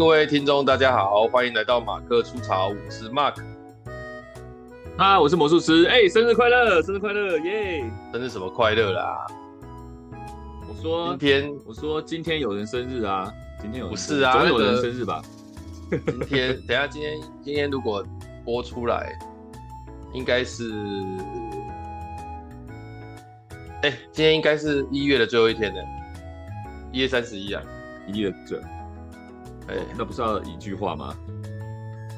各位听众，大家好，欢迎来到马克出潮，我是 Mark。啊，我是魔术师，哎、欸，生日快乐，生日快乐，耶、生日什么快乐啦？我说今天，我说今天有人生日啊，今天有人不是啊，总有人生日吧？今天，等下，今天，今天如果播出来，应该是，哎、欸，今天应该是一月的最后一天呢，一月三十一啊，一月这。哎、欸，那不是要一句话吗？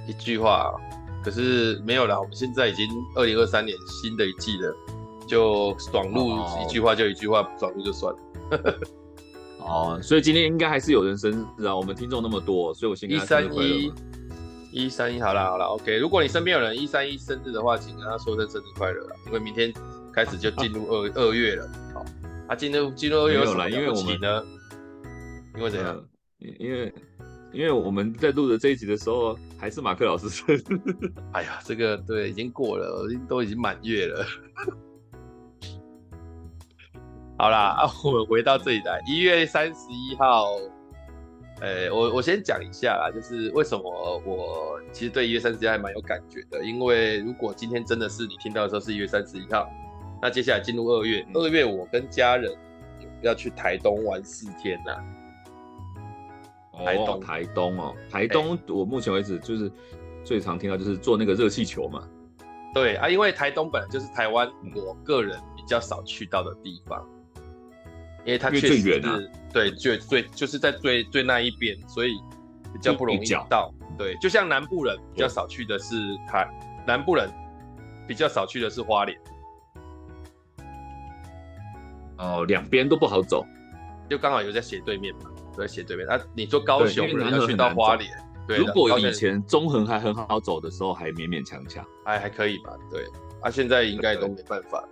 一句话，可是没有啦。我们现在已经二零二三年新的一季了，就爽录一句话就一句话，不爽录就算了。哦，所以今天应该还是有人生日啊。我们听众那么多，所以我先一三一一三一，好啦好啦，OK。如果你身边有人一三一生日的话，请跟他说声生日快乐，因为明天开始就进入二二、啊、月了。好，啊，进入进入二月有什么了不起呢？因为怎样？因为。因为我们在录的这一集的时候，还是马克老师生日。哎呀，这个对，已经过了，都已经满月了。好啦，啊，我们回到这里来，一月三十一号。哎，我我先讲一下啦，就是为什么我其实对一月三十一号还蛮有感觉的，因为如果今天真的是你听到的时候是一月三十一号，那接下来进入二月，二月我跟家人要去台东玩四天呐。台东，台东哦，台东，我目前为止就是最常听到就是坐那个热气球嘛。对啊，因为台东本来就是台湾我个人比较少去到的地方，因为它确实是最远啊，对，最最就是在最最那一边，所以比较不容易到。对，就像南部人比较少去的是台，南部人比较少去的是花莲。哦，两边都不好走，就刚好有在斜对面嘛。在斜对面，啊，你说高雄人要去到花莲，对，如果以前中横还很好走的时候，还勉勉强强，还还可以吧？对，啊，现在应该都没办法了。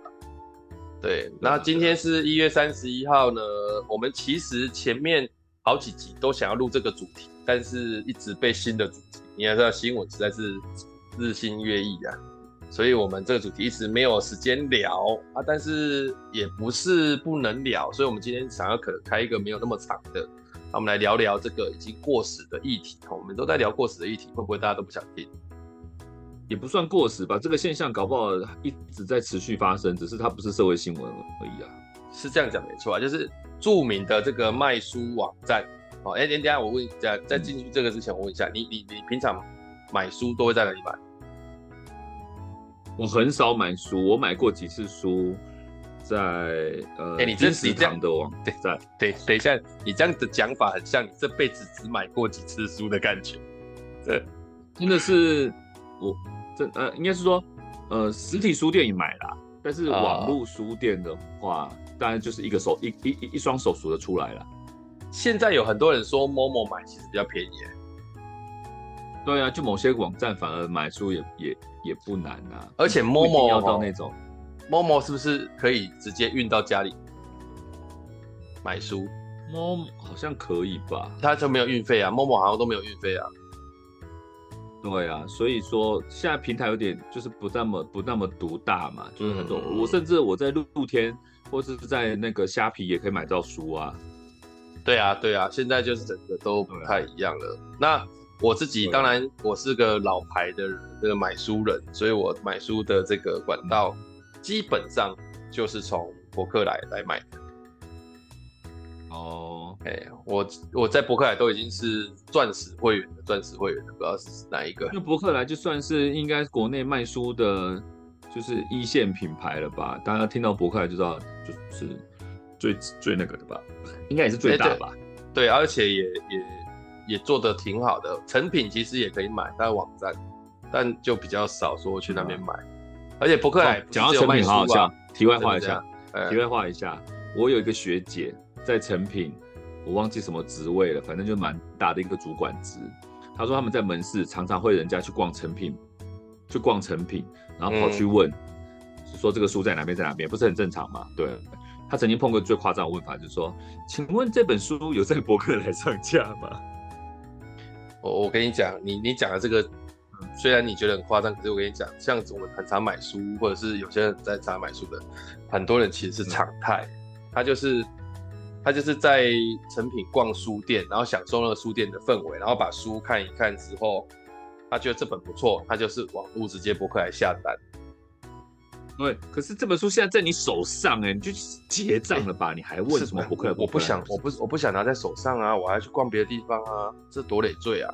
对，那今天是一月三十一号呢，我们其实前面好几集都想要录这个主题，但是一直被新的主题，你也知道新闻实在是日新月异啊。所以，我们这个主题一直没有时间聊啊，但是也不是不能聊，所以我们今天想要可能开一个没有那么长的，那我们来聊聊这个已经过时的议题。我们都在聊过时的议题，会不会大家都不想听？也不算过时吧，这个现象搞不好一直在持续发生，只是它不是社会新闻而已啊。是这样讲没错啊，就是著名的这个卖书网站。哦，哎，等一下我问一下，在进去这个之前，我问一下，你你你平常买书都会在哪里买？我很少买书，我买过几次书，在呃，哎、欸，你这是这样的网站，对，等一下，你这样的讲法很像你这辈子只买过几次书的感觉。对，真的是我这呃，应该是说呃，实体书店也买啦，但是网络书店的话，哦、当然就是一个手一一一一双手数得出来了。现在有很多人说 Momo 买其实比较便宜。对啊，就某些网站反而买书也也也不难啊，而且 Momo 要到那种，Momo 是不是可以直接运到家里买书？Momo 好像可以吧？它就没有运费啊，Momo 好像都没有运费啊。对啊，所以说现在平台有点就是不那么不那么独大嘛，就是很多、嗯、我甚至我在露露天或是在那个虾皮也可以买到书啊。对啊，对啊，现在就是整个都不太一样了。啊、那我自己当然，我是个老牌的这个买书人，所以我买书的这个管道基本上就是从博客来来买的。哦，哎，我我在博客来都已经是钻石会员的，钻石会员的，不知道是哪一个。那博客来就算是应该国内卖书的，就是一线品牌了吧？大家听到博客来就知道，就是最最那个的吧？应该也是最大吧？对，对，而且也也。也做的挺好的，成品其实也可以买但网站，但就比较少说去那边买。嗯、而且博客来讲、哦、到成品，好好笑。题外话一下，题外话一下，我有一个学姐在成品，我忘记什么职位了，反正就蛮大的一个主管职。她说他们在门市常常会人家去逛成品，去逛成品，然后跑去问，嗯、说这个书在哪边，在哪边，不是很正常吗？对。他曾经碰过最夸张的问法，就是说，请问这本书有在博客来上架吗？我我跟你讲，你你讲的这个，虽然你觉得很夸张，可是我跟你讲，像我们很常买书，或者是有些人在常买书的，很多人其实是常态，他就是他就是在成品逛书店，然后享受那个书店的氛围，然后把书看一看之后，他觉得这本不错，他就是网络直接博客来下单。对，可是这本书现在在你手上，哎，你就结账了吧？欸、你还问什么博客来？我不想，我不，我不想拿在手上啊，我还要去逛别的地方啊，这多累赘啊！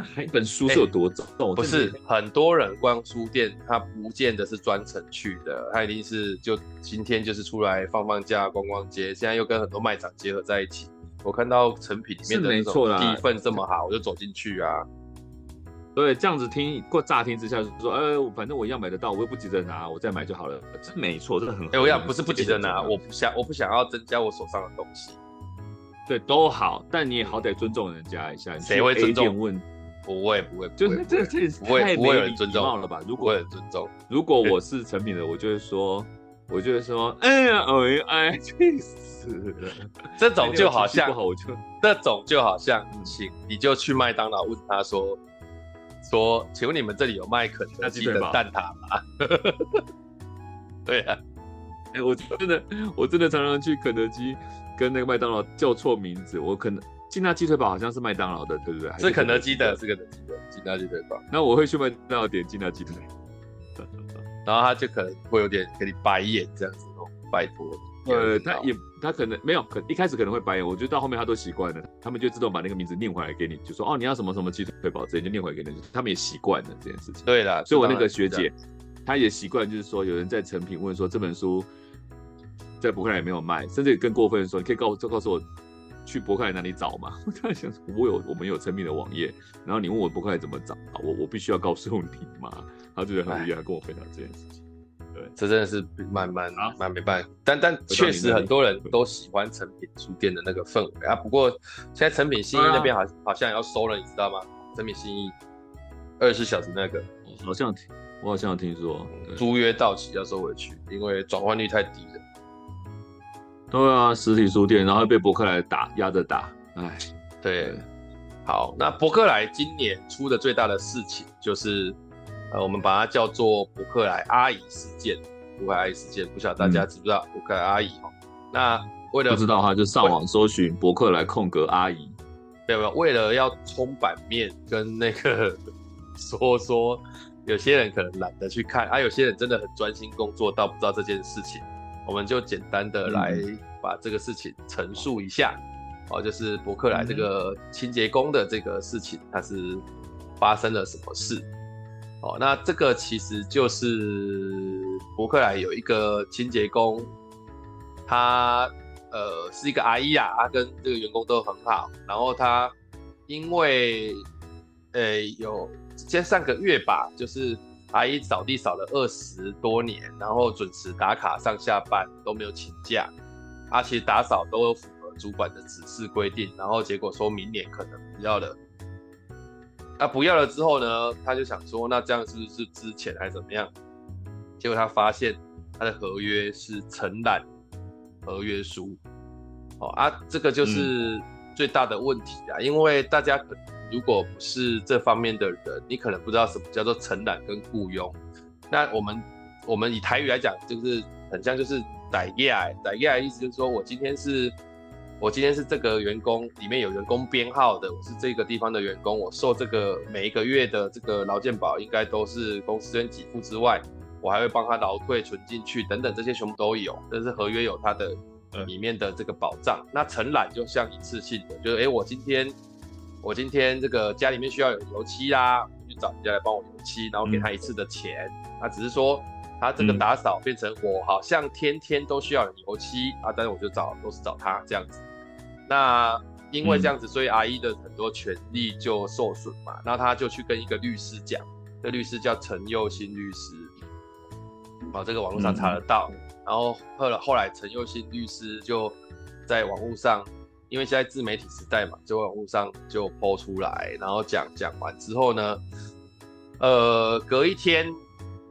一本书是有多重？欸、不是很多人逛书店，他不见得是专程去的，他一定是就今天就是出来放放假、逛逛街，现在又跟很多卖场结合在一起。我看到成品里面的那种地份这么好，我就走进去啊。对，这样子听过乍听之下就说，呃，反正我一样买得到，我又不急着拿，我再买就好了。这没错，这个很。哎，我想不是不急着拿，我不想，我不想要增加我手上的东西。对，都好，但你也好歹尊重人家一下。谁会尊重？问。不会不会，就是这这不会不会有人尊重了吧？如果尊重，如果我是成品的，我就会说，我就会说，哎呀，哎哎，气死了！这种就好像，这种就好像，请你就去麦当劳问他说，说，请问你们这里有卖肯德基的蛋挞吗？对啊，哎，我真的我真的常常去肯德基跟那个麦当劳叫错名字，我可能。劲辣鸡腿堡好像是麦当劳的，对不对？是肯德基的，是肯德基的劲辣鸡腿堡。那我会去麦当劳点劲辣鸡腿，然后他就可能会有点给你白眼这样子哦，拜托。呃，他也他可能没有，可一开始可能会白眼，我觉得到后面他都习惯了，他们就自动把那个名字念回来给你，就说哦，你要什么什么鸡腿堡，直接就念回来给你，他们也习惯了这件事情。对啦，所以我那个学姐，她也习惯，就是说有人在成品问说这本书在博客来也没有卖，甚至更过分的说，你可以告诉告诉我。去博客来哪里找嘛？我在想，我有我们有成品的网页，然后你问我博客来怎么找，我我必须要告诉你嘛？他觉得很厉害，跟我分享这件事情。对，这真的是蛮蛮蛮没办法，但但确实很多人都喜欢成品书店的那个氛围啊。不过现在成品新义那边好好像要收了，你知道吗？成品新义二十四小时那个，好像我好像有听说租约到期要收回去，因为转换率太低了。对啊，实体书店，然后被博客来打压着打，哎，对，好，那博客来今年出的最大的事情就是，呃，我们把它叫做博客来阿姨事件，博客来阿姨事件，不晓得大家知不知道博客来阿姨哈？那为了不知道的话，就上网搜寻博客来空格阿姨，没有没有？为了要充版面跟那个说说，有些人可能懒得去看，啊，有些人真的很专心工作到不知道这件事情。我们就简单的来把这个事情陈述一下，哦，就是伯克莱这个清洁工的这个事情，它是发生了什么事？哦，那这个其实就是伯克莱有一个清洁工，他呃是一个阿姨啊，他跟这个员工都很好，然后他因为呃有先上个月吧，就是。阿姨扫地扫了二十多年，然后准时打卡上下班都没有请假，而且打扫都有符合主管的指示规定，然后结果说明年可能不要了。啊，不要了之后呢，他就想说，那这样是不是之前还是怎么样？结果他发现他的合约是承揽合约书，哦啊，这个就是最大的问题啊，嗯、因为大家可能。如果不是这方面的人，你可能不知道什么叫做承揽跟雇佣。那我们我们以台语来讲，就是很像就是代业，代业的意思就是说我今天是，我今天是这个员工里面有员工编号的，我是这个地方的员工，我受这个每一个月的这个劳健保应该都是公司跟给付之外，我还会帮他劳退存进去等等这些全部都有，这是合约有它的里面的这个保障。嗯、那承揽就像一次性的，就是哎、欸、我今天。我今天这个家里面需要有油漆啦，我去找人家来帮我油漆，然后给他一次的钱。他、嗯、只是说他这个打扫变成我好像天天都需要有油漆啊，但是我就找都是找他这样子。那因为这样子，所以阿姨的很多权利就受损嘛。那他就去跟一个律师讲，这律师叫陈佑新律师，啊，这个网络上查得到。嗯、然后后来后来陈佑新律师就在网络上。因为现在自媒体时代嘛，就网络上就 po 出来，然后讲讲完之后呢，呃，隔一天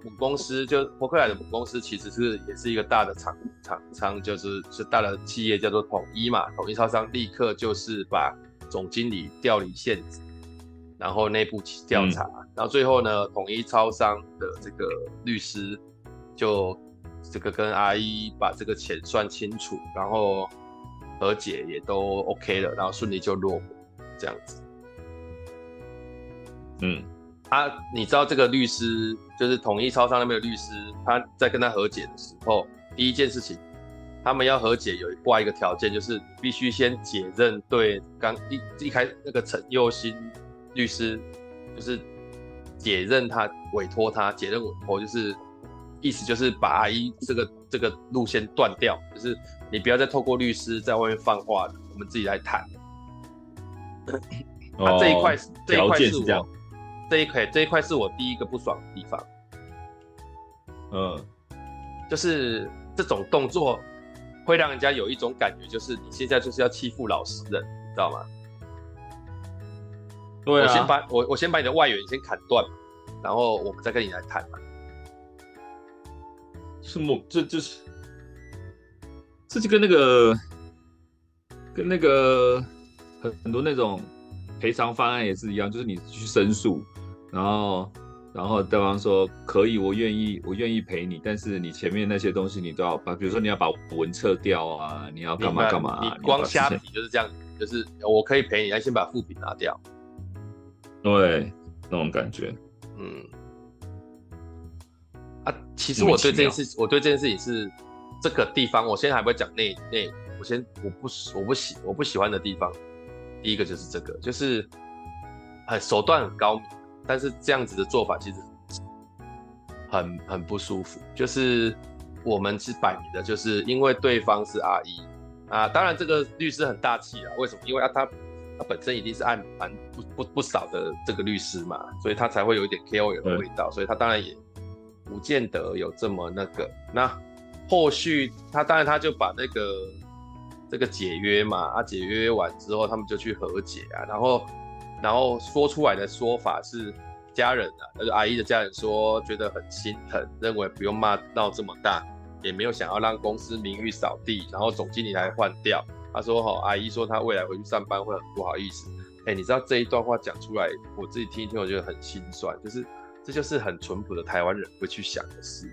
母公司就博客来的母公司其实是也是一个大的厂厂商，就是是大的企业叫做统一嘛，统一超商立刻就是把总经理调离现职，然后内部调查，嗯、然后最后呢，统一超商的这个律师就这个跟阿姨把这个钱算清楚，然后。和解也都 OK 了，然后顺利就落幕这样子。嗯，他、啊、你知道这个律师就是统一超商那边的律师，他在跟他和解的时候，第一件事情，他们要和解有挂一个条件，就是必须先解任对刚一一开那个陈佑新律师，就是解任他委托他解任委托，就是意思就是把阿姨这个这个路线断掉，就是你不要再透过律师在外面放话了，我们自己来谈。哦、啊，这一块这一块是我。是这一块这一块是我第一个不爽的地方，嗯，就是这种动作会让人家有一种感觉，就是你现在就是要欺负老实人，你知道吗？对啊，我先把我我先把你的外援先砍断，然后我们再跟你来谈嘛。是么？这就是，这就跟那个跟那个很很多那种赔偿方案也是一样，就是你去申诉。然后，然后对方说可以，我愿意，我愿意赔你，但是你前面那些东西你都要把，比如说你要把文撤掉啊，你要干嘛干嘛、啊。你光虾皮就是这样，就是我可以赔你，要先把副品拿掉。对，那种感觉。嗯。啊，其实我对这件事，我对这件事情是这个地方，我现在还不会讲内内，我先我不我不喜我不喜欢的地方，第一个就是这个，就是很手段很高明。但是这样子的做法其实很很不舒服，就是我们是摆明的，就是因为对方是阿姨啊，当然这个律师很大气啊，为什么？因为啊他他本身一定是案蛮不不不少的这个律师嘛，所以他才会有一点 KOL 的味道，所以他当然也不见得有这么那个。那后续他当然他就把那个这个解约嘛，啊解约完之后他们就去和解啊，然后。然后说出来的说法是，家人啊，就是阿姨的家人说觉得很心疼，认为不用骂闹这么大，也没有想要让公司名誉扫地，然后总经理来换掉。他说：“哈，阿姨说他未来回去上班会很不好意思。”哎，你知道这一段话讲出来，我自己听一听，我觉得很心酸，就是这就是很淳朴的台湾人会去想的事。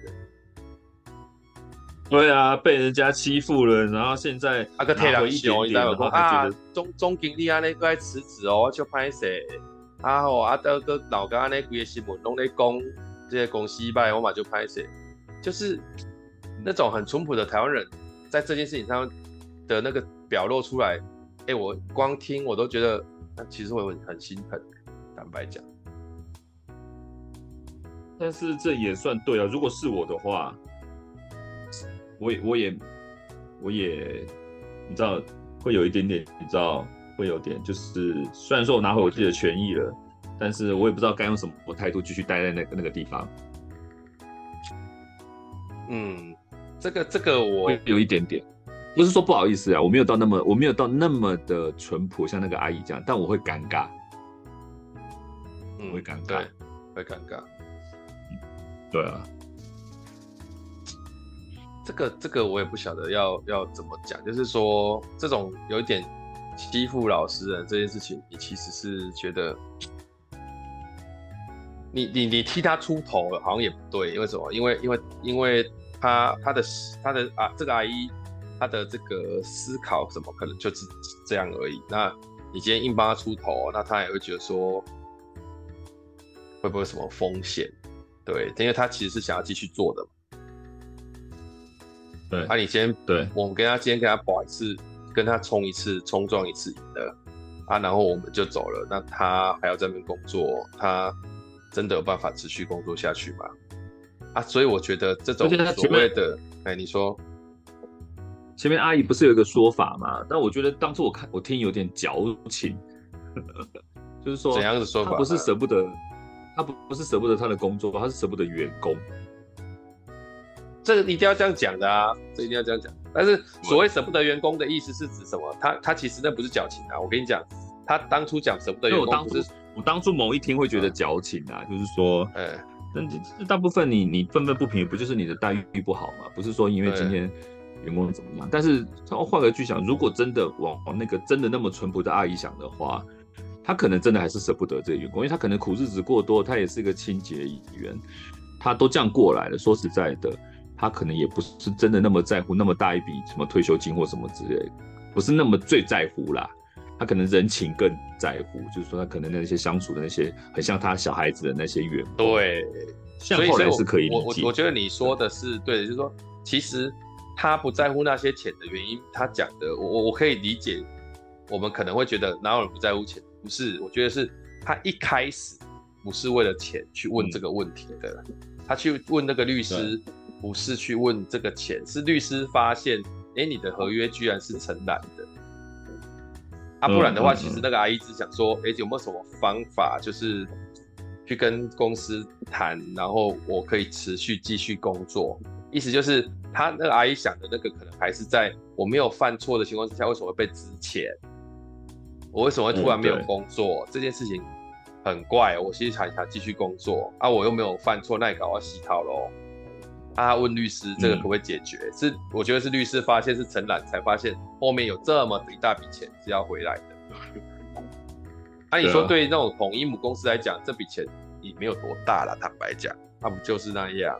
对啊，被人家欺负了，然后现在阿个退两休，你知道吗？啊，总总经理啊，那个辞职哦，就拍谁。啊吼，啊，德个老家那几个新闻拢在讲这些公司败，我嘛就拍谁。就是那种很淳朴的台湾人，在这件事情上的那个表露出来，哎、欸，我光听我都觉得，那其实我很很心疼，坦白讲。但是这也算对啊，如果是我的话。我也，我也，我也，你知道，会有一点点，你知道，会有点，就是虽然说我拿回我自己的权益了，但是我也不知道该用什么态度继续待在那个那个地方。嗯，这个这个我有一点点，不是说不好意思啊，我没有到那么，我没有到那么的淳朴，像那个阿姨这样，但我会尴尬，嗯，会尴尬，会尴尬，对啊。这个这个我也不晓得要要怎么讲，就是说这种有一点欺负老实人这件事情，你其实是觉得你你你替他出头，好像也不对，因为什么？因为因为因为他他的他的啊这个阿姨他的这个思考什么可能就是这样而已。那你今天硬帮他出头，那他也会觉得说会不会什么风险？对，因为他其实是想要继续做的。对，啊，你先对，我们跟他今天跟他保一次，跟他冲一次，冲撞一次赢了，啊，然后我们就走了。那他还要在那边工作，他真的有办法持续工作下去吗？啊，所以我觉得这种所谓的，哎，你说前面阿姨不是有一个说法吗？但我觉得当初我看我听有点矫情，就是说怎样的说法？他不是舍不得，他不不是舍不得他的工作，他是舍不得员工。这个一定要这样讲的啊，这一定要这样讲。但是所谓舍不得员工的意思是指什么？他他其实那不是矫情啊。我跟你讲，他当初讲舍不得员工，我当初我当初某一天会觉得矫情啊，嗯、就是说，哎、嗯，但大部分你你愤愤不平，不就是你的待遇不好吗？不是说因为今天员工怎么样？但是他换个去想，如果真的往往那个真的那么淳朴的阿姨想的话，他可能真的还是舍不得这个员工，因为他可能苦日子过多，他也是一个清洁员，他都这样过来了。说实在的。他可能也不是真的那么在乎那么大一笔什么退休金或什么之类，不是那么最在乎啦。他可能人情更在乎，就是说他可能那些相处的那些很像他小孩子的那些员工。对，像后来是可以理解。我我我觉得你说的是对的，就是说其实他不在乎那些钱的原因，他讲的我我可以理解。我们可能会觉得哪有人不在乎钱？不是，我觉得是他一开始不是为了钱去问这个问题的，嗯、他去问那个律师不是去问这个钱，是律师发现，哎、欸，你的合约居然是承揽的。啊，不然的话，其实那个阿姨只想说，哎、欸，有没有什么方法，就是去跟公司谈，然后我可以持续继续工作。意思就是，他那个阿姨想的那个，可能还是在我没有犯错的情况之下，为什么会被资遣？我为什么会突然没有工作？这件事情很怪。我其实想想继续工作啊，我又没有犯错，那你搞我洗套喽？啊，问律师这个可不可以解决？嗯、是我觉得是律师发现是承揽，才发现后面有这么一大笔钱是要回来的。那、啊、你说对那种统一母公司来讲，这笔钱也没有多大了，坦白讲，他不就是那样？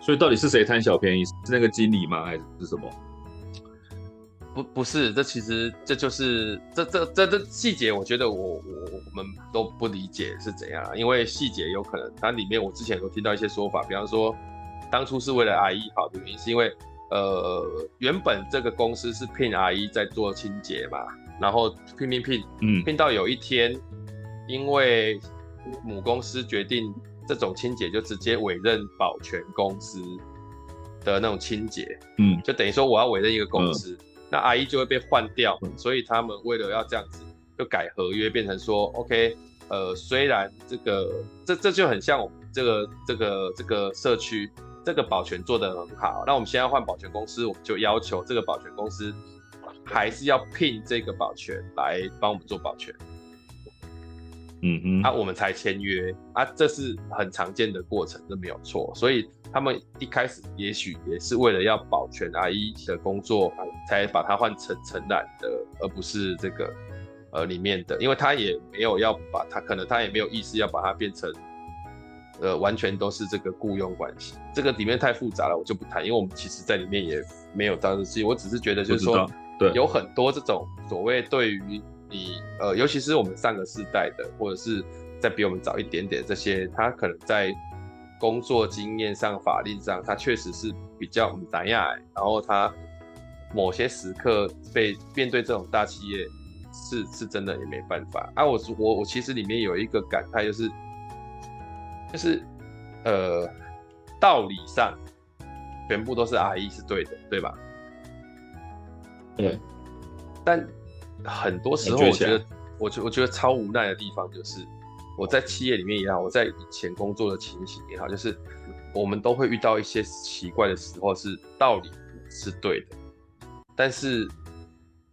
所以到底是谁贪小便宜？是那个经理吗？还是什么？不不是，这其实这就是这这这这细节，我觉得我我我们都不理解是怎样，因为细节有可能它里面我之前有听到一些说法，比方说当初是为了阿姨好的原因，是因为呃原本这个公司是聘阿姨在做清洁嘛，然后聘聘聘，嗯，聘到有一天，因为母公司决定这种清洁就直接委任保全公司的那种清洁，嗯，就等于说我要委任一个公司。嗯那阿姨就会被换掉，所以他们为了要这样子，就改合约，变成说，OK，呃，虽然这个这这就很像我们这个这个这个社区这个保全做得很好，那我们现在换保全公司，我们就要求这个保全公司还是要聘这个保全来帮我们做保全，嗯嗯，啊，我们才签约。啊，这是很常见的过程，这没有错，所以。他们一开始也许也是为了要保全阿姨的工作，才把它换成承揽的，而不是这个呃里面的，因为他也没有要把它，可能他也没有意思要把它变成呃完全都是这个雇佣关系，这个里面太复杂了，我就不谈，因为我们其实在里面也没有这样子，我只是觉得就是说，对，有很多这种所谓对于你呃，尤其是我们上个世代的，或者是再比我们早一点点这些，他可能在。工作经验上、法律上，他确实是比较唔单亚，然后他某些时刻被面对这种大企业，是是真的也没办法。啊，我我我其实里面有一个感慨，就是就是呃，道理上全部都是阿姨是对的，对吧？对。但很多时候，我觉得，我觉我觉得超无奈的地方就是。我在企业里面也好，我在以前工作的情形也好，就是我们都会遇到一些奇怪的时候，是道理是对的，但是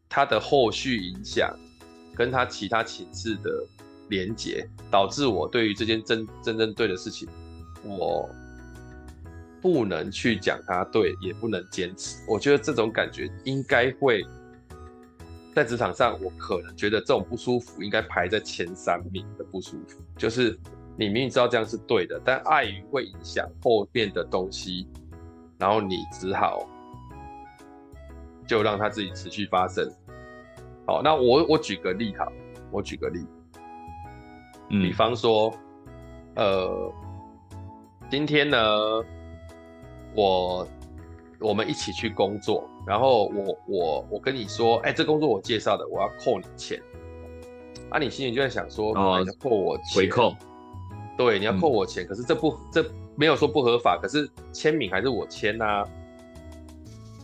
它的后续影响跟它其他情势的连结，导致我对于这件真真正对的事情，我不能去讲它对，也不能坚持。我觉得这种感觉应该会。在职场上，我可能觉得这种不舒服应该排在前三名的不舒服，就是你明明知道这样是对的，但碍于会影响后面的东西，然后你只好就让它自己持续发生。好，那我我举个例哈，我举个例，嗯，比方说，呃，今天呢，我我们一起去工作。然后我我我跟你说，哎，这工作我介绍的，我要扣你钱。啊，你心里就在想说，哦，你要扣我钱，回扣。对，你要扣我钱，嗯、可是这不这没有说不合法，可是签名还是我签呐、啊。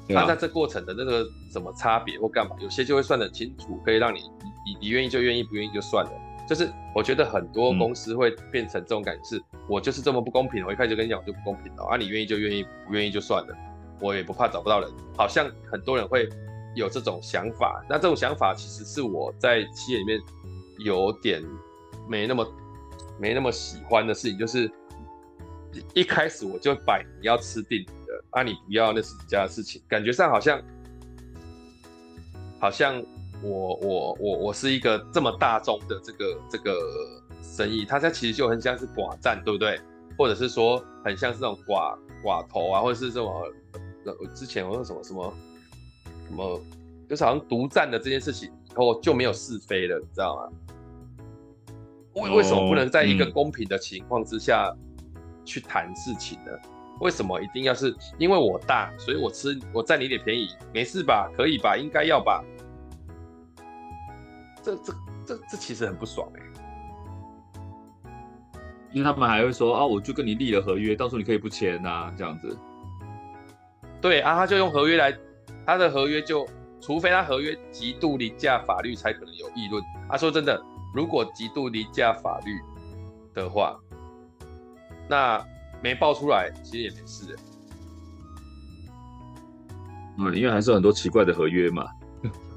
那在、啊、这过程的那个什么差别或干嘛，有些就会算得很清楚，可以让你你你愿意就愿意，不愿意就算了。就是我觉得很多公司会变成这种感觉，是、嗯、我就是这么不公平，我一开始就跟你讲我就不公平了啊，你愿意就愿意，不愿意就算了。我也不怕找不到人，好像很多人会有这种想法。那这种想法其实是我在企业里面有点没那么没那么喜欢的事情，就是一开始我就摆你要吃定你的，啊你不要那是你家的事情，感觉上好像好像我我我我是一个这么大众的这个这个生意，它家其实就很像是寡占，对不对？或者是说很像是这种寡寡头啊，或者是这种。之前我说什么什么什么，就是好像独占的这件事情以后就没有是非了，你知道吗？为为什么不能在一个公平的情况之下去谈事情呢？为什么一定要是因为我大，所以我吃我占你一点便宜，没事吧？可以吧？应该要吧？这这这这其实很不爽哎、欸，因为他们还会说啊，我就跟你立了合约，到时候你可以不签呐、啊，这样子。对啊，他就用合约来，他的合约就，除非他合约极度凌驾法律，才可能有议论。他、啊、说真的。如果极度凌驾法律的话，那没爆出来其实也没事。嗯，因为还是有很多奇怪的合约嘛。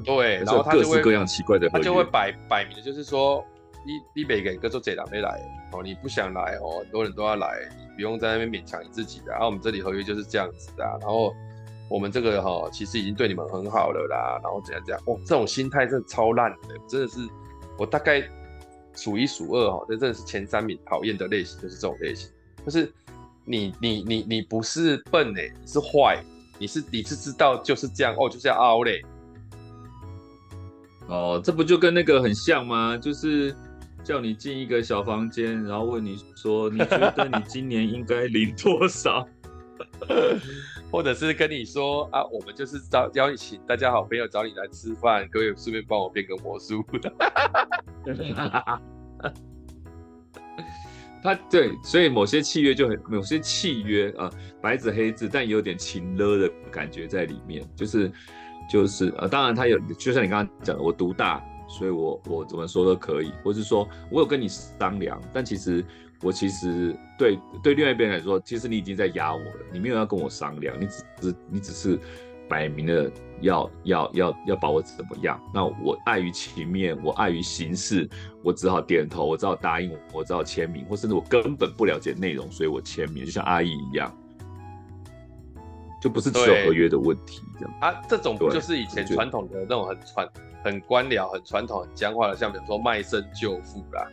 对，然后他各式各样奇怪的合约，他就会摆摆明的就是说，你你每个人各做这两没来哦，你不想来哦，很多人都要来，你不用在那边勉强你自己的。然后我们这里合约就是这样子的，然后我们这个哈、其实已经对你们很好了啦，然后怎样怎样哦，这种心态真的超烂的，真的是。我大概数一数二哈，这真的是前三名讨厌的类型，就是这种类型。就是你你你你不是笨哎、欸，你是坏，你是你是知道就是这样哦，就是要凹嘞。哦，这不就跟那个很像吗？就是叫你进一个小房间，然后问你说，你觉得你今年应该领多少？或者是跟你说啊，我们就是找邀你请大家好朋友找你来吃饭，各位顺便帮我变个魔术。他对，所以某些契约就很，某些契约啊，白纸黑字，但也有点情勒的感觉在里面，就是就是呃，当然他有，就像你刚刚讲的，我独大，所以我我怎么说都可以，或是说我有跟你商量，但其实。我其实对对另外一边来说，其实你已经在压我了，你没有要跟我商量，你只是你只是摆明了要要要要把我怎么样？那我碍于情面，我碍于形式，我只好点头，我只好答应，我只好签名，或甚至我根本不了解内容，所以我签名，就像阿姨一样，就不是只有合约的问题这样啊。这种不就是以前传统的那种很传很官僚、很传统、很僵化的，像比如说卖身救父啦。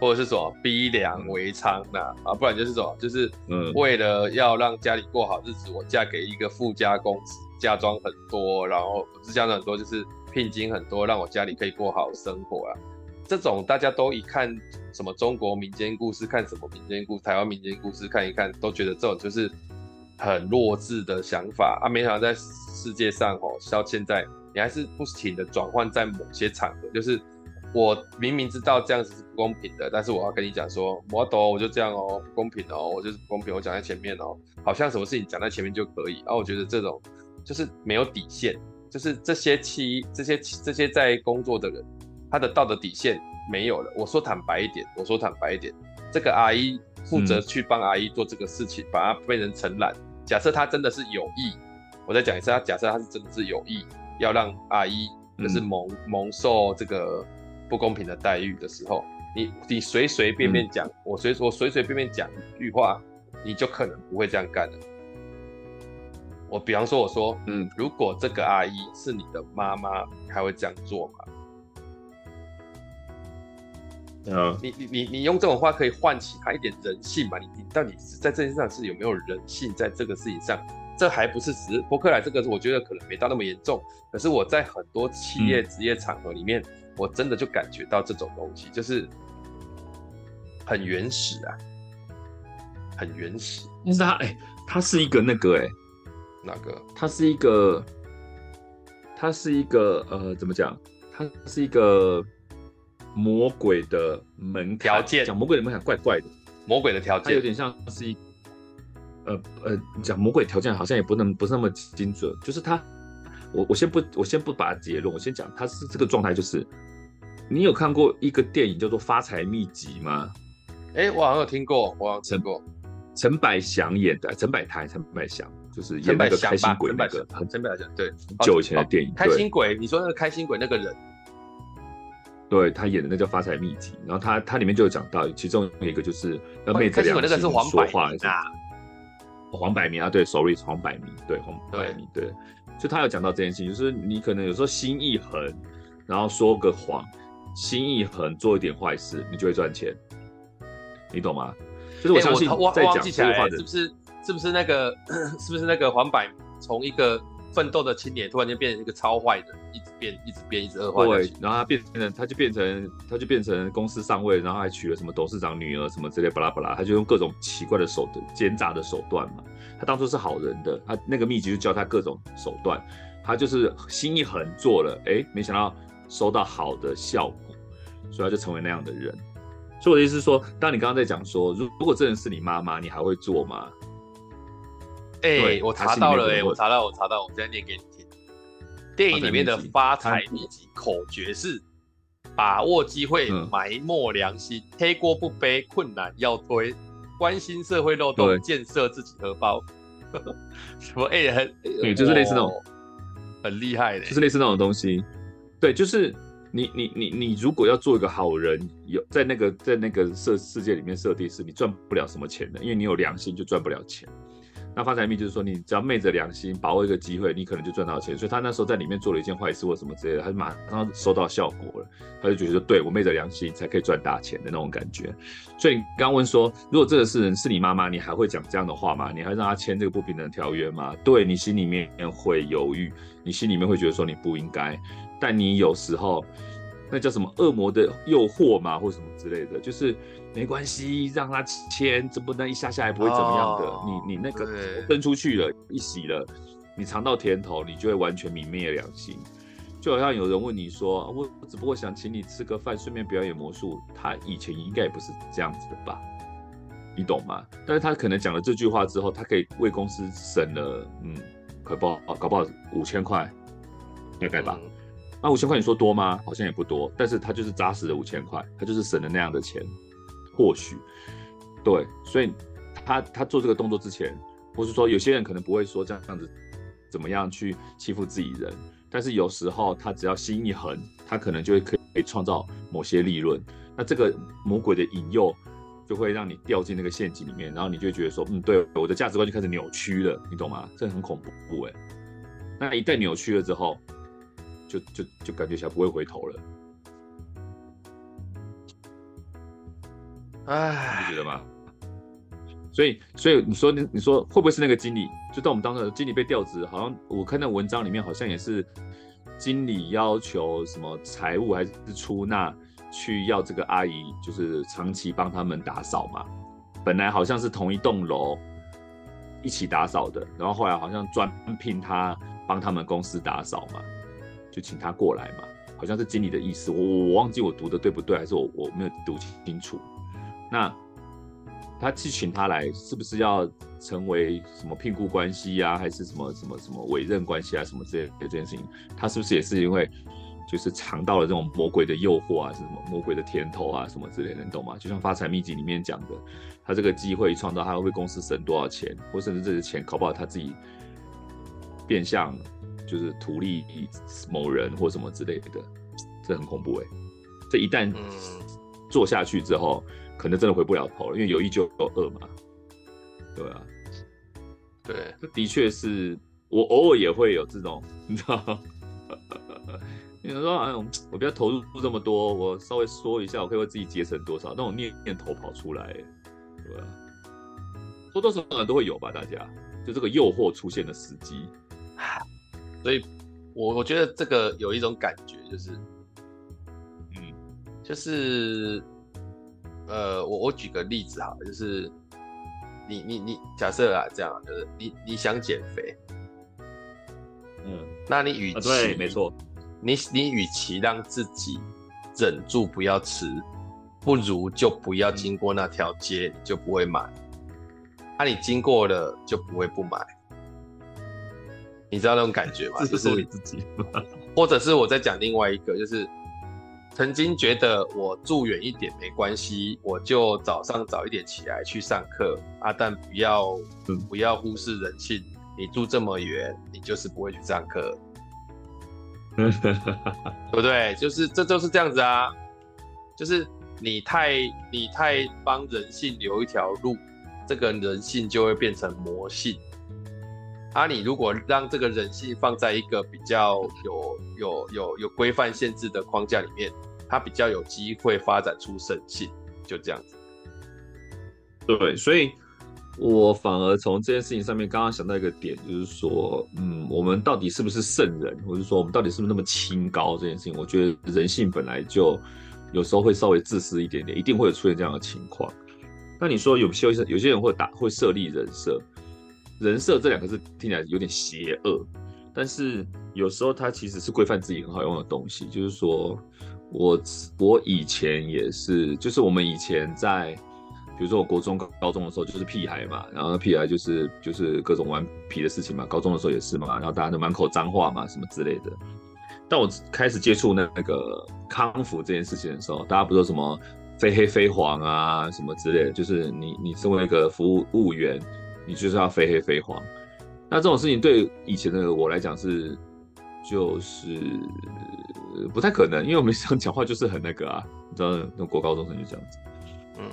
或者是什么逼良为娼呐啊，不然就是什么，就是为了要让家里过好日子，我嫁给一个富家公子，嫁妆很多，然后不是嫁妆很多，就是聘金很多，让我家里可以过好生活啊。这种大家都一看什么中国民间故事，看什么民间故事，台湾民间故事看一看，都觉得这种就是很弱智的想法啊。没想到在世界上哦，到现在你还是不停的转换在某些场合，就是。我明明知道这样子是不公平的，但是我要跟你讲说，我懂，我就这样哦，不公平哦，我就是不公平，我讲在前面哦，好像什么事情讲在前面就可以。啊我觉得这种就是没有底线，就是这些企这些这些在工作的人，他的道德底线没有了。我说坦白一点，我说坦白一点，这个阿姨负责去帮阿姨做这个事情，嗯、把她被人承揽。假设他真的是有意，我再讲一次，他假设他是真的是有意要让阿姨就是蒙、嗯、蒙受这个。不公平的待遇的时候，你你随随便便讲，嗯、我随我随随便便讲一句话，你就可能不会这样干了。我比方说，我说，嗯，如果这个阿姨是你的妈妈，你还会这样做吗？嗯，你你你你用这种话可以唤起他一点人性嘛？你你到底是在这件事上是有没有人性在这个事情上？这还不是只是博客来这个，我觉得可能没到那么严重。可是我在很多企业职业场合里面。嗯我真的就感觉到这种东西就是很原始啊，很原始。但是他，哎、欸，它是一个那个、欸，哎，哪个？他是一个，他是一个，呃，怎么讲？他是一个魔鬼的门条件。讲魔鬼的门槛怪怪的，魔鬼的条件，它有点像是一，呃呃，讲魔鬼条件好像也不能不是那么精准，就是他。我我先不我先不把结论，我先讲他是这个状态，就是你有看过一个电影叫做《发财秘籍》吗？哎、欸，我好像有听过，我好像听过，陈百祥演的，陈百台、陈百祥就是演那个开心鬼那个，很陈百祥对，很久以前的电影，开心鬼，你说那个开心鬼那个人，对他演的那叫《发财秘籍》，然后他他里面就有讲到，其中有一个就是那妹子两个说话黄百鸣啊，对，sorry，黄百鸣，对，黄百鸣，对。就他有讲到这件事情，就是你可能有时候心一横，然后说个谎，心一横做一点坏事，你就会赚钱，你懂吗？就是我相信在讲这句话的、欸、是不是是不是那个 是不是那个黄百从一个奋斗的青年，突然间变成一个超坏的，一直变，一直变，一直恶化。对，然后他变成，他就变成，他就变成公司上位，然后还娶了什么董事长女儿什么之类，巴拉巴拉，他就用各种奇怪的手段、奸诈的手段嘛。他当初是好人的，他那个秘籍就教他各种手段，他就是心一横做了，哎，没想到收到好的效果，所以他就成为那样的人。所以我的意思是说，当你刚刚在讲说，如如果这人是你妈妈，你还会做吗？哎、欸，我查到了、欸，哎，我查到，我查到，我现在念给你听。电影里面的发财秘籍口诀是：把握机会，埋没良心，嗯、黑锅不背，困难要推，关心社会漏洞，建设自己荷包。什么？哎、欸，很，对，就是类似那种，很厉害的，就是类似那种东西。对，就是。你你你你如果要做一个好人，有在那个在那个设世界里面设定是，你赚不了什么钱的，因为你有良心就赚不了钱。那发财秘就是说，你只要昧着良心，把握一个机会，你可能就赚到钱。所以他那时候在里面做了一件坏事或什么之类的，他就马上收到效果了，他就觉得说，对，我昧着良心才可以赚大钱的那种感觉。所以你刚问说，如果这个是人是你妈妈，你还会讲这样的话吗？你还让他签这个不平等条约吗？对，你心里面会犹豫，你心里面会觉得说你不应该。但你有时候，那叫什么恶魔的诱惑嘛，或什么之类的，就是没关系，让他签，这不能一下下来不会怎么样的。哦、你你那个分出去了，一洗了，你尝到甜头，你就会完全泯灭良心。就好像有人问你说，我只不过想请你吃个饭，顺便表演魔术，他以前应该也不是这样子的吧？你懂吗？但是他可能讲了这句话之后，他可以为公司省了，嗯，可不好，搞不好五千块，大概吧。嗯那五千块你说多吗？好像也不多，但是他就是扎实的五千块，他就是省了那样的钱，或许，对，所以他他做这个动作之前，或是说有些人可能不会说这样子怎么样去欺负自己人，但是有时候他只要心一横，他可能就会可以创造某些利润，那这个魔鬼的引诱就会让你掉进那个陷阱里面，然后你就觉得说，嗯，对，我的价值观就开始扭曲了，你懂吗？这很恐怖哎，那一旦扭曲了之后。就就就感觉起来不会回头了，哎，你觉得吗？所以所以你说你你说会不会是那个经理？就当我们当时经理被调职，好像我看那文章里面好像也是经理要求什么财务还是出纳去要这个阿姨，就是长期帮他们打扫嘛。本来好像是同一栋楼一起打扫的，然后后来好像专聘他帮他们公司打扫嘛。就请他过来嘛，好像是经理的意思，我我忘记我读的对不对，还是我我没有读清楚。那他去请他来，是不是要成为什么聘雇关系呀、啊，还是什么什么什么委任关系啊，什么之类的这件事情？他是不是也是因为就是尝到了这种魔鬼的诱惑啊，是什么魔鬼的甜头啊，什么之类的，你懂吗？就像发财秘籍里面讲的，他这个机会创造，他会为公司省多少钱，或甚至这些钱搞不好他自己变相。就是图利某人或什么之类的，这很恐怖哎！这一旦做下去之后，可能真的回不了头了，因为有一就有二嘛。对啊，对，这的确是我偶尔也会有这种，你知道吗？你说哎，我不要投入这么多，我稍微说一下，我可以为自己节省多少？那种念念头跑出来，对吧？多多少少都会有吧，大家就这个诱惑出现的时机。所以，我我觉得这个有一种感觉，就是，嗯，就是，呃，我我举个例子哈，就是，你你你假设啊，这样就是你你想减肥，嗯，那你与其、啊、对，没错，你你与其让自己忍住不要吃，不如就不要经过那条街，你就不会买，那、啊、你经过了就不会不买。你知道那种感觉吗？这是说你自己，或者是我在讲另外一个，就是曾经觉得我住远一点没关系，我就早上早一点起来去上课啊，但不要不要忽视人性，你住这么远，你就是不会去上课，对不对？就是这就是这样子啊，就是你太你太帮人性留一条路，这个人性就会变成魔性。啊，你如果让这个人性放在一个比较有有有有规范限制的框架里面，它比较有机会发展出神性，就这样子。对，所以我反而从这件事情上面刚刚想到一个点，就是说，嗯，我们到底是不是圣人，或者说我们到底是不是那么清高这件事情，我觉得人性本来就有时候会稍微自私一点点，一定会有出现这样的情况。那你说有些有些人会打会设立人设，人设这两个字听起来有点邪恶，但是有时候它其实是规范自己很好用的东西，就是说我我以前也是，就是我们以前在。比如说我国中、高中的时候就是屁孩嘛，然后屁孩就是就是各种顽皮的事情嘛。高中的时候也是嘛，然后大家都满口脏话嘛，什么之类的。但我开始接触那那个康复这件事情的时候，大家不说什么非黑非黄啊，什么之类的，就是你你身为一个服务务员，你就是要非黑非黄。那这种事情对以前的我来讲是就是不太可能，因为我们 这样讲话就是很那个啊，你知道那种国高中生就这样子。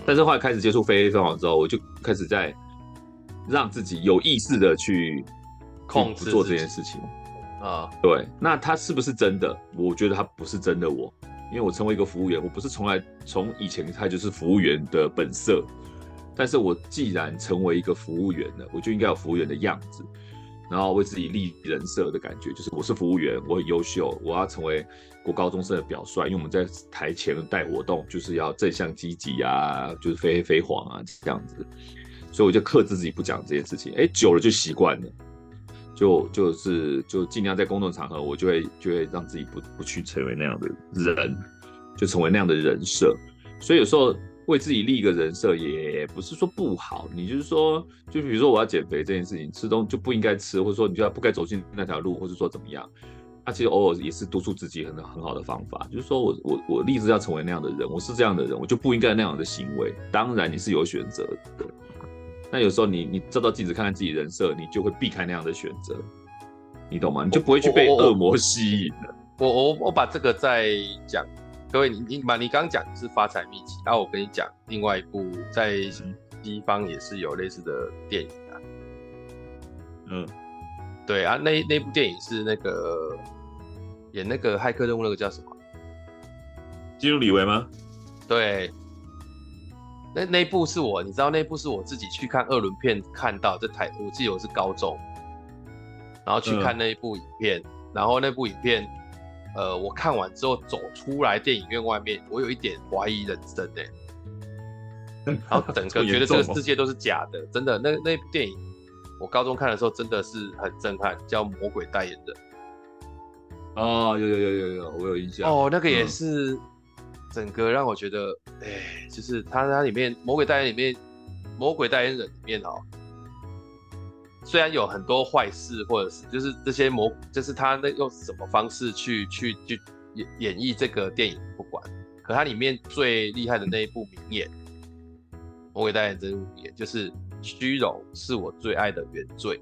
但是后来开始接触非黑非黄之后，我就开始在让自己有意识的去控制做这件事情啊。对，那他是不是真的？我觉得他不是真的我，因为我成为一个服务员，我不是从来从以前他就是服务员的本色。但是我既然成为一个服务员了，我就应该有服务员的样子。然后为自己立人设的感觉，就是我是服务员，我很优秀，我要成为国高中生的表率。因为我们在台前带活动，就是要正向积极啊，就是非黑非黄啊这样子。所以我就克制自己不讲这件事情。哎，久了就习惯了，就就是就尽量在公众场合，我就会就会让自己不不去成为那样的人，就成为那样的人设。所以有时候。为自己立一个人设也不是说不好，你就是说，就比如说我要减肥这件事情，吃东西就不应该吃，或者说你就要不该走进那条路，或者说怎么样，那其实偶尔也是督促自己很很好的方法，就是说我我我立志要成为那样的人，我是这样的人，我就不应该那样的行为。当然你是有选择的，那有时候你你照照镜子看看自己人设，你就会避开那样的选择，你懂吗？你就不会去被恶魔吸引了。我我我把这个再讲。各位，你你嘛，你刚刚讲的是发财秘籍，然后我跟你讲另外一部在西方也是有类似的电影啊。嗯，对啊，那那部电影是那个演那个骇客任务那个叫什么？基努李维吗？对，那那部是我，你知道那部是我自己去看二轮片看到，这台我记得我是高中，然后去看那一部影片，嗯、然后那部影片。呃，我看完之后走出来电影院外面，我有一点怀疑人生呢、欸，然后整个觉得这个世界都是假的，真的。那那部电影，我高中看的时候真的是很震撼，叫《魔鬼代言人》。哦，有有有有有，我有印象。哦，那个也是整个让我觉得，哎、嗯，就是他他里面《魔鬼代言》里面，《魔鬼代言人》里面哦。虽然有很多坏事，或者是就是这些魔，就是他那用什么方式去去去演演绎这个电影不管，可它里面最厉害的那一部名言，魔鬼代言人这部名言就是虚荣是我最爱的原罪。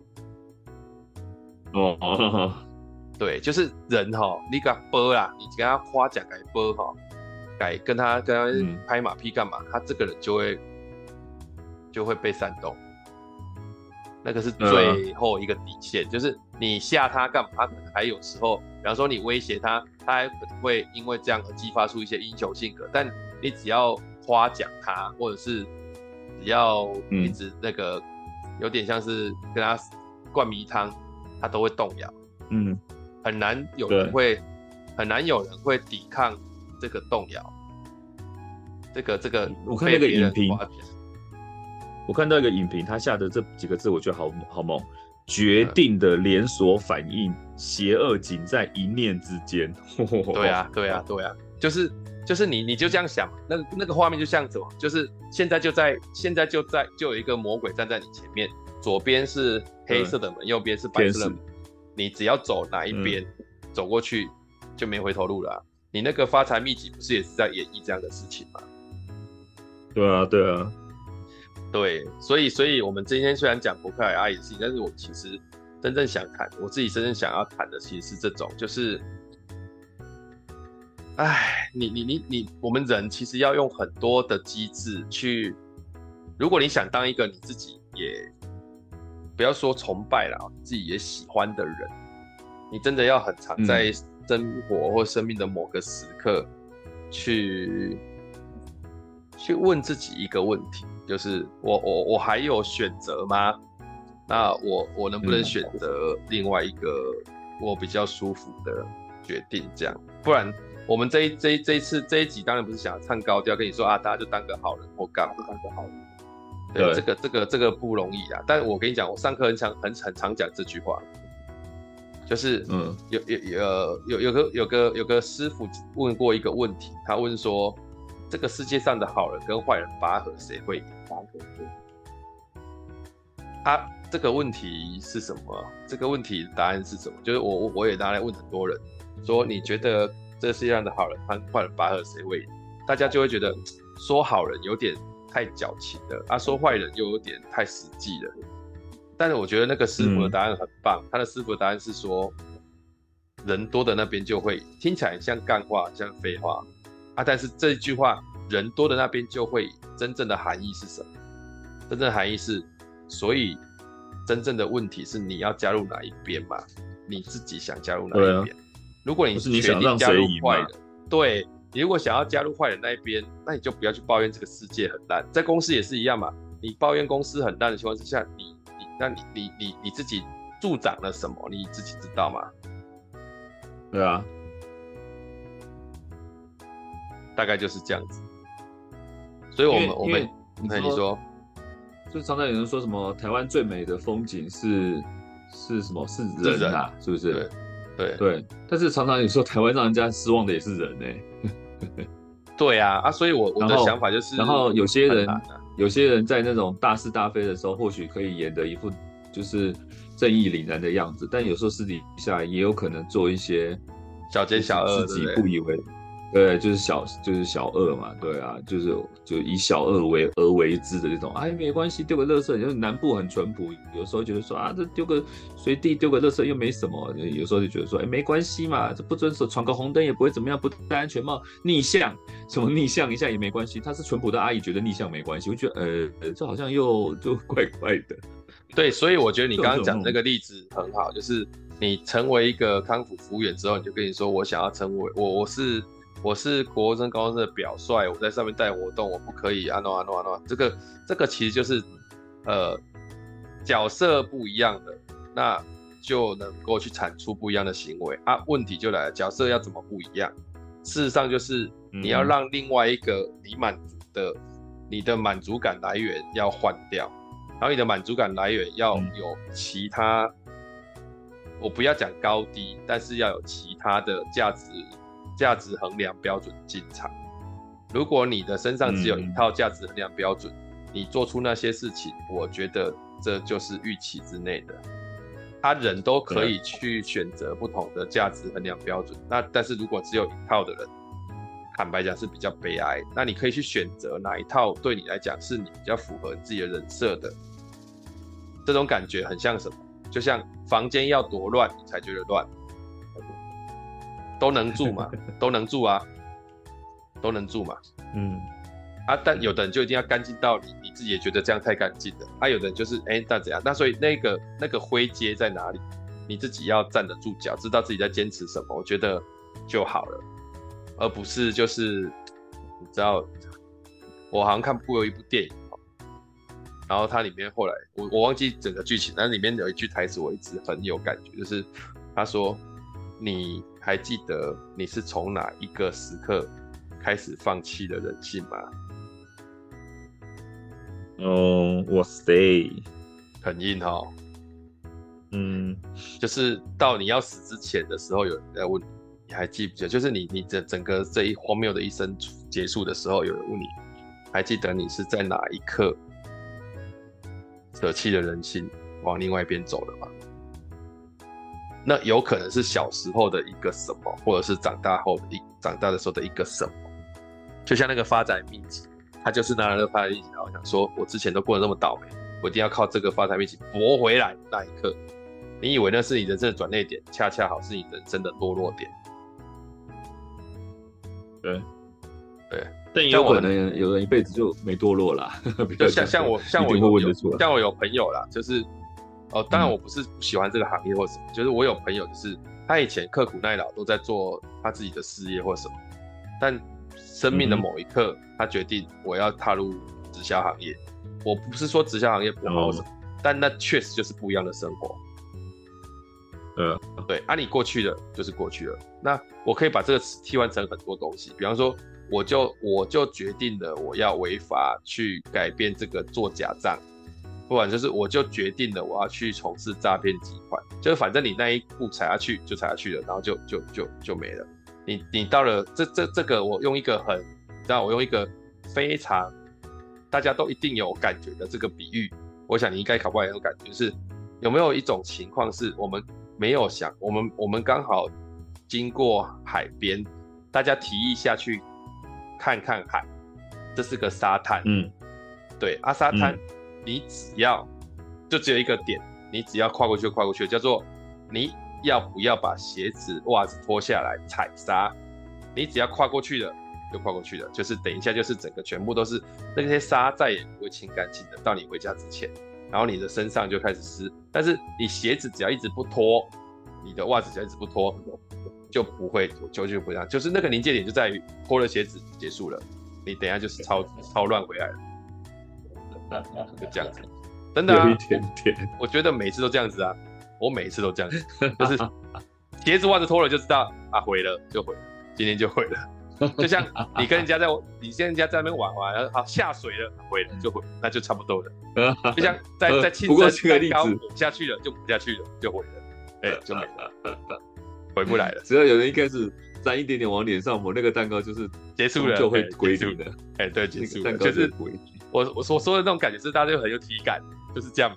哦哦，对，就是人哈，你给他播啦，你跟他夸奖改播哈，改跟他跟他拍马屁干嘛，他这个人就会就会被煽动。那个是最后一个底线，嗯、就是你吓他干嘛？他可能还有时候，比方说你威胁他，他还可能会因为这样而激发出一些英雄性格。但你只要夸奖他，或者是只要一直那个有点像是跟他灌迷汤，他都会动摇。嗯，很难有人会，很难有人会抵抗这个动摇。这个这个，我看那个影评。我看到一个影评，他下的这几个字，我觉得好好猛。决定的连锁反应，邪恶仅在一念之间。对啊，对啊，对啊，就是就是你你就这样想，那那个画面就像什么？就是现在就在现在就在就有一个魔鬼站在你前面，左边是黑色的门，嗯、右边是白色的门。你只要走哪一边，嗯、走过去就没回头路了、啊。你那个发财秘籍不是也是在演绎这样的事情吗？对啊，对啊。对，所以，所以我们今天虽然讲博客来阿姨的事情，但是我其实真正想谈，我自己真正想要谈的，其实是这种，就是，哎，你，你，你，你，我们人其实要用很多的机制去，如果你想当一个你自己也不要说崇拜了，自己也喜欢的人，你真的要很常在生活或生命的某个时刻去，去问自己一个问题。就是我我我还有选择吗？那我我能不能选择另外一个我比较舒服的决定？这样，不然我们这一这一这一次这一集当然不是想要唱高调，跟你说啊，大家就当个好人或干嘛，当个好人。对，对这个这个这个不容易啊。但我跟你讲，我上课很常很很常讲这句话，就是嗯，有有有有有个有个有个师傅问过一个问题，他问说，这个世界上的好人跟坏人拔河，谁会赢？拔河他。这个问题是什么？这个问题答案是什么？就是我我我也拿来问很多人，说你觉得这世界上的好人和坏人拔河谁会赢？大家就会觉得说好人有点太矫情了，啊说坏人又有点太实际了。但是我觉得那个师傅的答案很棒，嗯、他的师傅的答案是说，人多的那边就会听起来像干话，像废话啊。但是这一句话，人多的那边就会真正的含义是什么？真正的含义是，所以。真正的问题是你要加入哪一边嘛？你自己想加入哪一边？啊、如果你是决定加入坏的，对，你如果想要加入坏的那一边，那你就不要去抱怨这个世界很烂。在公司也是一样嘛，你抱怨公司很烂的情况之下，你你那你你你你自己助长了什么？你自己知道吗？对啊，大概就是这样子。所以我们我们你看你说。就常常有人说什么台湾最美的风景是是什么？是人啊，是不是？对对对。但是常常有时候台湾让人家失望的也是人呢、欸。对啊啊！所以我我的想法就是，然后有些人有些人在那种大是大非的时候，或许可以演得一副就是正义凛然的样子，但有时候私底下也有可能做一些小奸小恶，自己不以为。对，就是小，就是小恶嘛，对啊，就是就以小恶为而为之的这种，哎，没关系，丢个垃圾，因为南部很淳朴，有时候觉得说啊，这丢个随地丢个垃圾又没什么，有时候就觉得说，哎，没关系嘛，这不遵守闯个红灯也不会怎么样，不戴安全帽逆向，什么逆向一下也没关系，他是淳朴的阿姨，觉得逆向没关系，我觉得呃，这好像又就怪怪的。对，所以我觉得你刚刚讲的那个例子很好，就是你成为一个康复服务员之后，你就跟你说，我想要成为我，我是。我是国中、高中的表率，我在上面带活动，我不可以啊诺啊诺啊诺，这个这个其实就是，呃，角色不一样的，那就能够去产出不一样的行为啊。问题就来了，角色要怎么不一样？事实上就是你要让另外一个你满足的，嗯、你的满足感来源要换掉，然后你的满足感来源要有其他，嗯、我不要讲高低，但是要有其他的价值。价值衡量标准进场。如果你的身上只有一套价值衡量标准，嗯、你做出那些事情，我觉得这就是预期之内的。他人都可以去选择不同的价值衡量标准。嗯、那但是如果只有一套的人，坦白讲是比较悲哀。那你可以去选择哪一套对你来讲是你比较符合自己的人设的。这种感觉很像什么？就像房间要多乱你才觉得乱。都能住嘛，都能住啊，都能住嘛。嗯，啊，但有的人就一定要干净到你你自己也觉得这样太干净了。啊，有的人就是哎、欸，那怎样？那所以那个那个灰阶在哪里？你自己要站得住脚，知道自己在坚持什么，我觉得就好了，而不是就是你知道，我好像看过一部电影，然后它里面后来我我忘记整个剧情，但里面有一句台词我一直很有感觉，就是他说你。还记得你是从哪一个时刻开始放弃的人性吗？哦，我 stay 很硬哈。嗯，就是到你要死之前的时候，有人在问你，你还记不记得？就是你你这整个这一荒谬的一生结束的时候，有人问你，还记得你是在哪一刻舍弃了人性，往另外一边走了吗？那有可能是小时候的一个什么，或者是长大后的一长大的时候的一个什么，就像那个发财秘籍，他就是拿了那个发财秘籍，然后想说，我之前都过得那么倒霉，我一定要靠这个发财秘籍搏回来。那一刻，你以为那是你人生的转捩点，恰恰好是你人生的堕落点。对，对，但也有可能有人一辈子就没堕落啦。就像像我像我有像我有朋友啦，就是。哦，当然我不是不喜欢这个行业或什么，嗯、就是我有朋友，就是他以前刻苦耐劳都在做他自己的事业或什么，但生命的某一刻，他决定我要踏入直销行业。我不是说直销行业不好什么，嗯、但那确实就是不一样的生活。嗯，对，啊，你过去的就是过去了。那我可以把这个词替换成很多东西，比方说，我就我就决定了我要违法去改变这个做假账，不管就是我就决定了我要去从事诈骗集团，就是反正你那一步踩下去就踩下去了，然后就就就就没了。你你到了这这这个，我用一个很，你知道我用一个非常大家都一定有感觉的这个比喻，我想你应该考不好也有感觉，就是有没有一种情况是我们。没有想，我们我们刚好经过海边，大家提议下去看看海，这是个沙滩，嗯，对，啊，沙滩，嗯、你只要就只有一个点，你只要跨过去就跨过去，叫做你要不要把鞋子袜子脱下来踩沙，你只要跨过去了就跨过去了，就是等一下就是整个全部都是那些沙再也不会清干净的，到你回家之前。然后你的身上就开始湿，但是你鞋子只要一直不脱，你的袜子只要一直不脱，就不会就就不一样，就是那个临界点就在于脱了鞋子结束了，你等一下就是超 超乱回来了，就这样子，真的啊，有一点点，我觉得每次都这样子啊，我每次都这样子，就是鞋子袜子脱了就知道啊，毁了就毁了，今天就毁了。就像你跟人家在，你跟人家在那边玩玩，然后好下水了，毁了就毁，那就差不多了。就像在在青山蛋糕下去了，就不下去了，就毁了，哎，就没了，回不来了。只要有人一开始沾一点点往脸上抹，那个蛋糕就是结束了，就会归零的。哎，对，结束了，就是我我所说的那种感觉，是大家就很有体感，就是这样。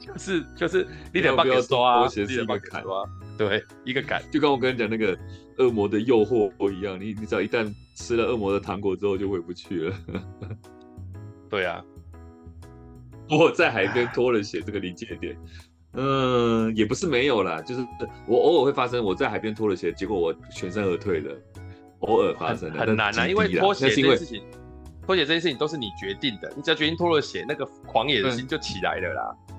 就是就是你得帮我刷，你得帮我刷，对，一个感，就跟我跟你讲那个。恶魔的诱惑不一样，你你只要一旦吃了恶魔的糖果之后，就回不去了。对啊，我在海边脱了鞋，这个临界点，嗯，也不是没有啦，就是我偶尔会发生，我在海边脱了鞋，结果我全身而退了，偶尔发生的，很难啊，因为脱鞋这件事情，脱鞋这件事情都是你决定的，你只要决定脱了鞋，那个狂野的心就起来了啦。嗯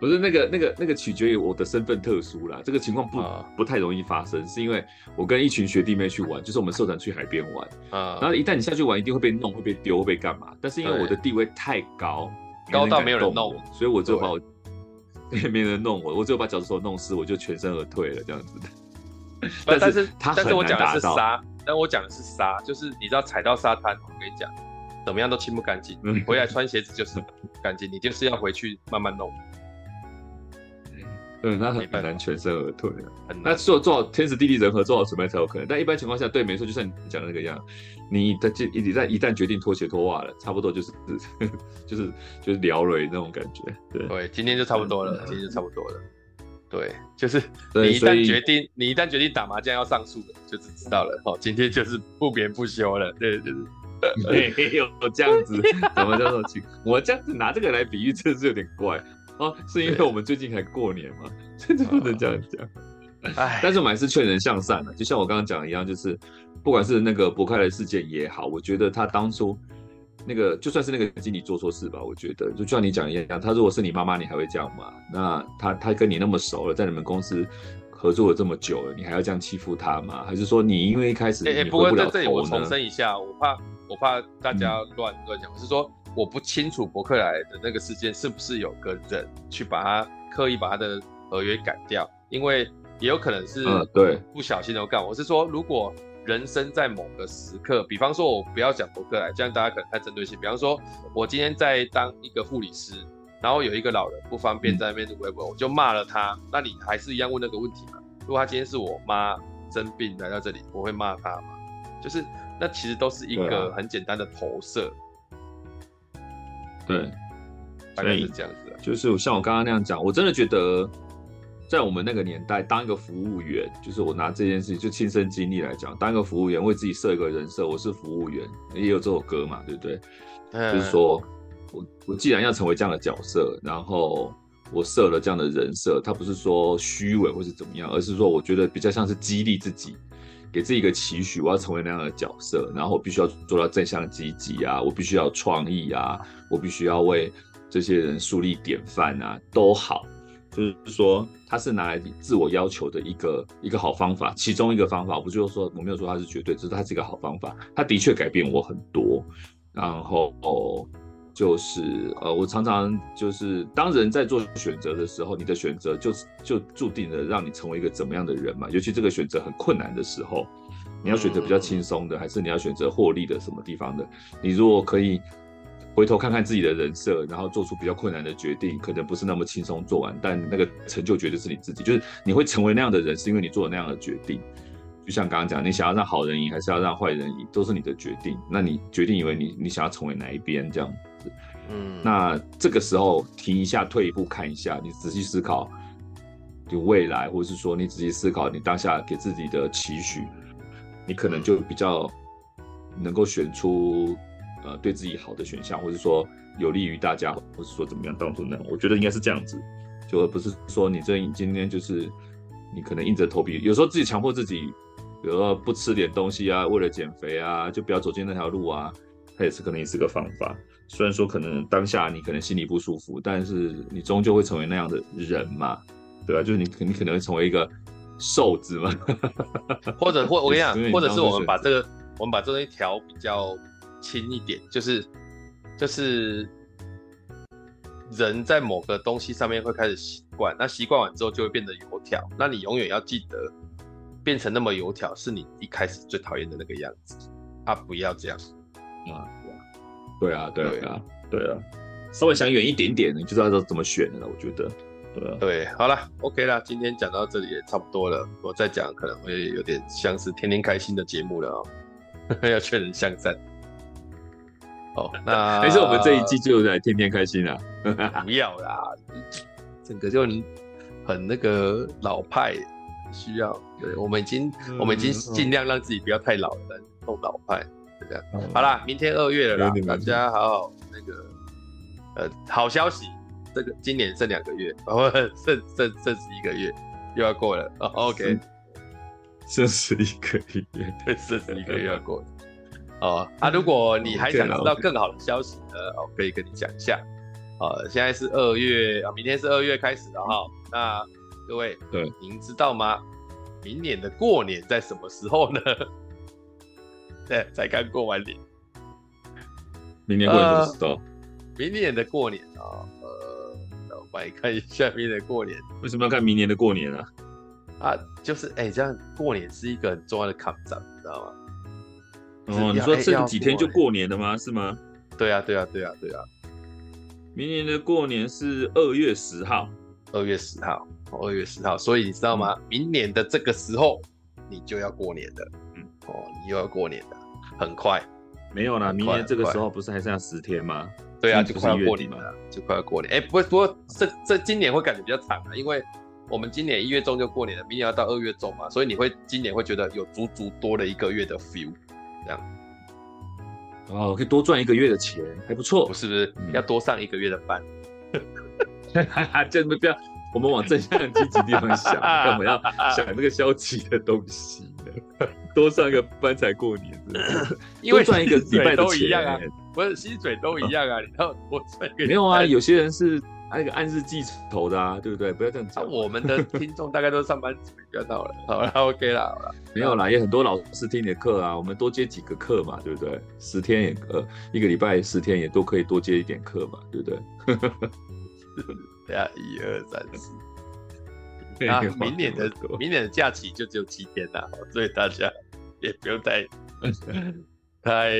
不是那个、那个、那个取决于我的身份特殊啦，这个情况不、uh, 不太容易发生，是因为我跟一群学弟妹去玩，就是我们社团去海边玩啊，uh, 然后一旦你下去玩，一定会被弄，会被丢，会被干嘛？但是因为我的地位太高，高到没有人弄我，所以我就把我也没人弄我，我只有把脚趾头弄湿，我就全身而退了这样子。但是他但是我讲的是沙，但我讲的是沙，就是你知道踩到沙滩，我跟你讲，怎么样都清不干净，你回来穿鞋子就是不干净，你就是要回去慢慢弄。嗯，那很难全身而退了。那做做好天时地利人和，做好准备才有可能。但一般情况下，对，没错，就像你讲的那个样，你的就一旦一旦决定脱鞋脱袜了，差不多就是 就是就是聊了那种感觉。对，对，今天就差不多了，今天就差不多了。对，就是你一旦决定，你一旦决定打麻将要上诉了，就是知道了。哦，今天就是不眠不休了。对，就是 没有这样子，怎么叫做去？我这样子拿这个来比喻，真的是有点怪。哦，是因为我们最近还过年嘛，甚至不能这样讲。哎，但是我们还是劝人向善的，就像我刚刚讲的一样，就是不管是那个博开来事件也好，我觉得他当初那个就算是那个经理做错事吧，我觉得就像你讲一样，他如果是你妈妈，你还会这样吗？那他他跟你那么熟了，在你们公司合作了这么久了，你还要这样欺负他吗？还是说你因为一开始不了头呢？在这里我重申一下，我怕我怕大家乱乱讲，我是说。我不清楚伯克莱的那个事件是不是有个人去把他刻意把他的合约改掉，因为也有可能是对不小心的干。我是说，如果人生在某个时刻，比方说我不要讲博客来，这样大家可能太针对性。比方说，我今天在当一个护理师，然后有一个老人不方便在那边录微博，我就骂了他，那你还是一样问那个问题吗？如果他今天是我妈生病来到这里，我会骂他吗？就是那其实都是一个很简单的投射。对，大概是这样子。就是像我刚刚那样讲，我真的觉得，在我们那个年代，当一个服务员，就是我拿这件事情就亲身经历来讲，当一个服务员，为自己设一个人设，我是服务员，也有这首歌嘛，对不对？嗯、就是说我我既然要成为这样的角色，然后我设了这样的人设，他不是说虚伪或是怎么样，而是说我觉得比较像是激励自己。给自己一个期许，我要成为那样的角色，然后我必须要做到正向积极啊，我必须要创意啊，我必须要为这些人树立典范啊，都好。就是说它是拿来自我要求的一个一个好方法，其中一个方法，我不就是说我没有说它是绝对，只是它是一个好方法，它的确改变我很多。然后就是呃，我常常就是当人在做选择的时候，你的选择就就注定了让你成为一个怎么样的人嘛，尤其这个选择很困难的时候。你要选择比较轻松的，还是你要选择获利的什么地方的？你如果可以回头看看自己的人设，然后做出比较困难的决定，可能不是那么轻松做完，但那个成就绝对是你自己。就是你会成为那样的人，是因为你做了那样的决定。就像刚刚讲，你想要让好人赢，还是要让坏人赢，都是你的决定。那你决定以为你你想要成为哪一边这样子？嗯，那这个时候停一下，退一步看一下，你仔细思考，就未来，或者是说你仔细思考你当下给自己的期许。你可能就比较能够选出呃对自己好的选项，或者说有利于大家，或者说怎么样当中呢？我觉得应该是这样子，就而不是说你这今天就是你可能硬着头皮，有时候自己强迫自己，比如说不吃点东西啊，为了减肥啊，就不要走进那条路啊，它也是可能也是个方法。虽然说可能当下你可能心里不舒服，但是你终究会成为那样的人嘛，对吧？就是你你可能会成为一个。瘦子嘛？或者或我跟你讲，或者是我们把这个，我们把这东西调比较轻一点，就是就是人在某个东西上面会开始习惯，那习惯完之后就会变得油条。那你永远要记得，变成那么油条是你一开始最讨厌的那个样子啊！不要这样啊！对啊，对啊，对啊，对啊，稍微想远一点点，你就知道怎么选了。我觉得。对，对，好了，OK 了，今天讲到这里也差不多了。我再讲可能会有点像是天天开心的节目了哦，要劝人向善。哦，那没事，我们这一季就来天天开心了。不要啦，整个就很那个老派，需要。对，我们已经，嗯、我们已经尽量让自己不要太老了，弄老派，这样。嗯、好啦，明天二月了啦，大家好好那个，呃，好消息。这个今年剩两个月，哦，剩剩剩十一个月，又要过了。哦，OK，剩十一个月，对，剩十一个月要过了。哦，啊，如果你还想知道更好的消息呢，我可以跟你讲一下。呃，现在是二月啊，明天是二月开始的哈。那各位，对，您知道吗？明年的过年在什么时候呢？对，才刚过完年。明年过年什么时候？明年的过年啊。呃，我来看一下明年的过年，为什么要看明年的过年啊？啊，就是哎、欸，这样过年是一个很重要的坎站，你知道吗？哦，你说剩几天就过年了吗？是吗？对啊，对啊，对啊，对啊。明年的过年是二月十号，二月十号，二月十号。所以你知道吗？嗯、明年的这个时候，你就要过年的，嗯，哦，你又要过年的，很快。没有啦，明年这个时候不是还剩下十天吗？对啊，就快要过年了，就快要过年。哎，不过不过这这今年会感觉比较长啊，因为我们今年一月中就过年了，明年要到二月中嘛，所以你会今年会觉得有足足多了一个月的 feel，这样。哦，可以多赚一个月的钱，还不错，不是不是？嗯、要多上一个月的班。哈哈，这不要，我们往正向积极地方想，干嘛要想那个消极的东西呢？多上一个班才过年，因为赚一个礼拜都一样啊。不是薪水都一样啊，你要多赚一个没有啊？有些人是那个按日计酬的啊，对不对？不要这样讲。我们的听众大概都是上班族，不要闹了。好了，OK 了，好了。没有啦，也很多老师听你的课啊，我们多接几个课嘛，对不对？十天也呃，一个礼拜十天也都可以多接一点课嘛，对不对？等下一二三四。那明年的明年的假期就只有七天了，所以大家也不用太 太。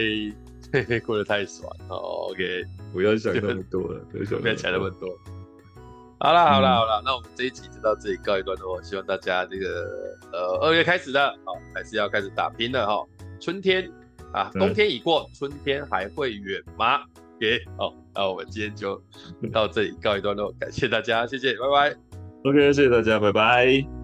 过得太爽哦，OK，不要想那么多了，不要想那么多。好了，好了，好了，那我们这一集就到这里告一段落。希望大家这个呃二月开始的，好，还是要开始打拼了哈。春天啊，冬天已过，春天还会远吗？OK，好，那我们今天就到这里告一段落，感谢大家，谢谢，拜拜。OK，谢谢大家，拜拜。